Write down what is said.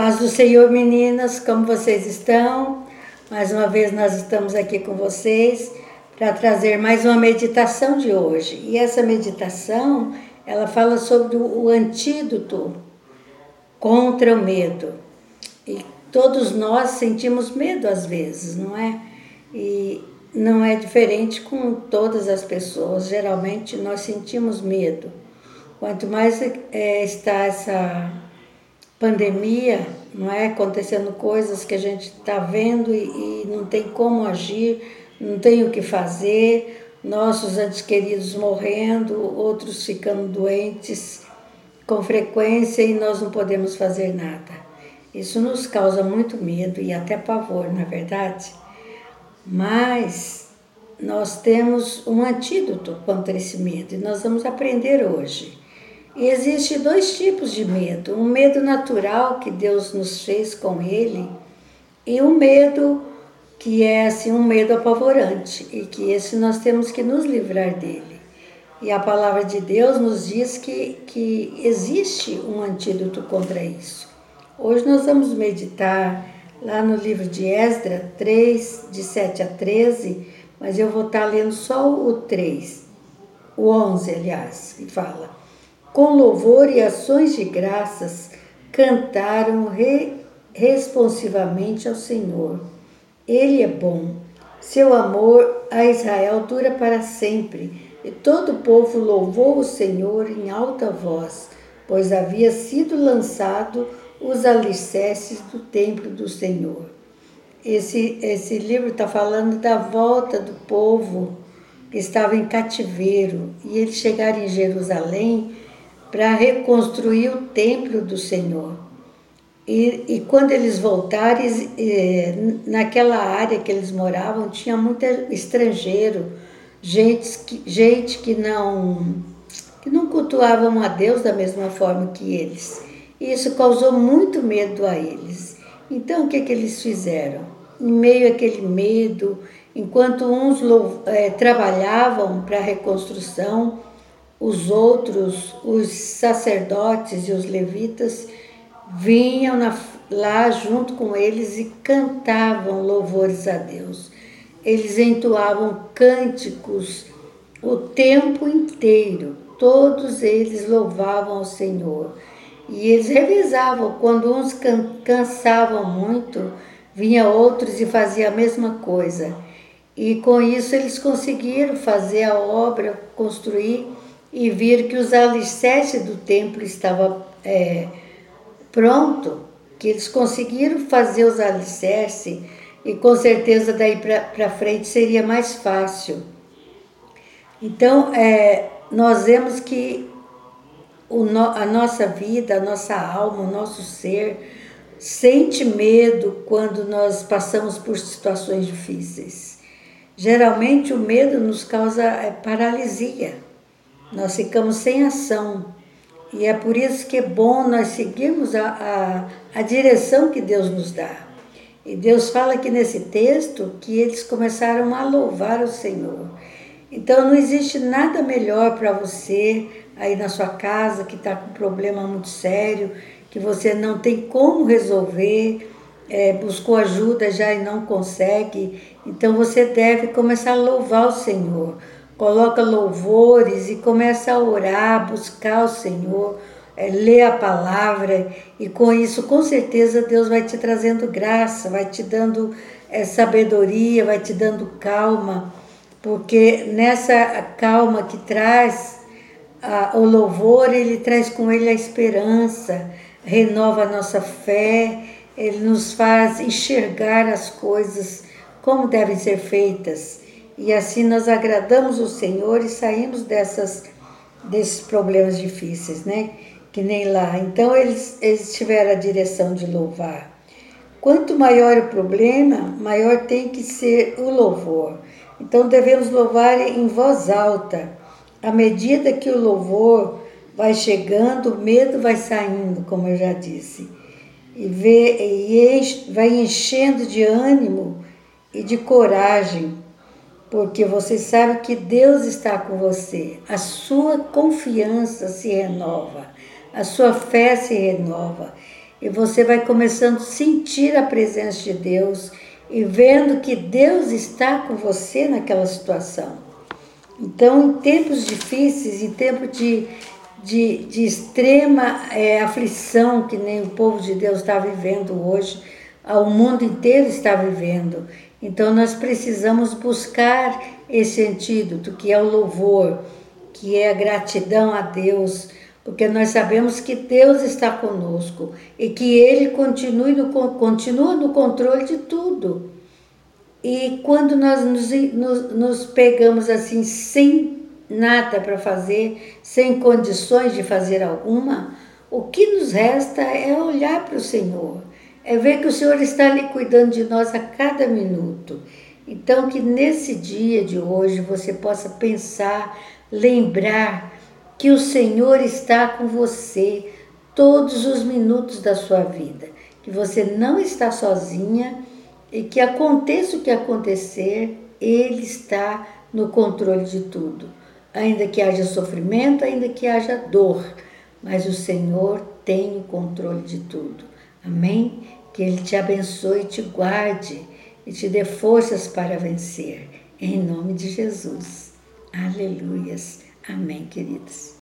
paz do Senhor, meninas, como vocês estão? Mais uma vez nós estamos aqui com vocês para trazer mais uma meditação de hoje. E essa meditação, ela fala sobre o antídoto contra o medo. E todos nós sentimos medo às vezes, não é? E não é diferente com todas as pessoas. Geralmente nós sentimos medo. Quanto mais é, está essa pandemia, não é? Acontecendo coisas que a gente está vendo e, e, não tem como agir, não tem o que fazer, nossos antes queridos morrendo, outros ficando doentes com frequência e nós não podemos fazer nada. Isso nos causa muito medo e até pavor, na é verdade. Mas nós temos um antídoto contra esse medo e nós vamos aprender hoje. E existe dois tipos de medo: um medo natural que Deus nos fez com Ele e um medo que é assim um medo apavorante e que esse nós temos que nos livrar dele. E a palavra de Deus nos diz que, que existe um antídoto contra isso. Hoje nós vamos meditar lá no livro de Esdra 3, de 7 a 13, mas eu vou estar lendo só o 3, o 11, aliás, que fala com louvor e ações de graças, cantaram re, responsivamente ao Senhor. Ele é bom, seu amor a Israel dura para sempre. E todo o povo louvou o Senhor em alta voz, pois havia sido lançado os alicerces do templo do Senhor. Esse, esse livro está falando da volta do povo que estava em cativeiro e eles chegaram em Jerusalém para reconstruir o templo do Senhor. E, e quando eles voltaram, naquela área que eles moravam, tinha muito estrangeiro, gente que, gente que não que não cultuavam a Deus da mesma forma que eles. E isso causou muito medo a eles. Então, o que, que eles fizeram? Em meio àquele medo, enquanto uns é, trabalhavam para a reconstrução, os outros, os sacerdotes e os levitas, vinham na, lá junto com eles e cantavam louvores a Deus. Eles entoavam cânticos o tempo inteiro, todos eles louvavam ao Senhor. E eles revisavam, quando uns cansavam muito, vinha outros e fazia a mesma coisa. E com isso eles conseguiram fazer a obra, construir e vir que os alicerces do templo estavam é, pronto, que eles conseguiram fazer os alicerces e com certeza daí para frente seria mais fácil. Então, é, nós vemos que o no, a nossa vida, a nossa alma, o nosso ser sente medo quando nós passamos por situações difíceis. Geralmente o medo nos causa é, paralisia nós ficamos sem ação. E é por isso que é bom nós seguirmos a, a, a direção que Deus nos dá. E Deus fala aqui nesse texto que eles começaram a louvar o Senhor. Então não existe nada melhor para você aí na sua casa que está com um problema muito sério, que você não tem como resolver, é, buscou ajuda já e não consegue. Então você deve começar a louvar o Senhor coloca louvores e começa a orar, buscar o Senhor, é, ler a palavra. E com isso, com certeza, Deus vai te trazendo graça, vai te dando é, sabedoria, vai te dando calma, porque nessa calma que traz a, o louvor, ele traz com ele a esperança, renova a nossa fé, ele nos faz enxergar as coisas como devem ser feitas e assim nós agradamos o Senhor e saímos dessas, desses problemas difíceis, né? Que nem lá. Então eles, eles tiveram a direção de louvar. Quanto maior o problema, maior tem que ser o louvor. Então devemos louvar em voz alta. À medida que o louvor vai chegando, o medo vai saindo, como eu já disse. E, vê, e enche, vai enchendo de ânimo e de coragem porque você sabe que Deus está com você. A sua confiança se renova, a sua fé se renova. e você vai começando a sentir a presença de Deus e vendo que Deus está com você naquela situação. Então, em tempos difíceis, em tempos de, de, de extrema é, aflição, que nem o povo de Deus está vivendo hoje, o mundo inteiro está vivendo. Então, nós precisamos buscar esse antídoto, que é o louvor, que é a gratidão a Deus porque nós sabemos que Deus está conosco e que Ele continue no, continua no controle de tudo. E quando nós nos, nos, nos pegamos assim, sem nada para fazer, sem condições de fazer alguma, o que nos resta é olhar para o Senhor, é ver que o Senhor está ali cuidando de nós a cada minuto. Então, que nesse dia de hoje você possa pensar, lembrar que o Senhor está com você todos os minutos da sua vida, que você não está sozinha e que aconteça o que acontecer, Ele está no controle de tudo. Ainda que haja sofrimento, ainda que haja dor, mas o Senhor tem o controle de tudo. Amém? Que Ele te abençoe, te guarde e te dê forças para vencer. Em nome de Jesus. Aleluias. Amém, queridos.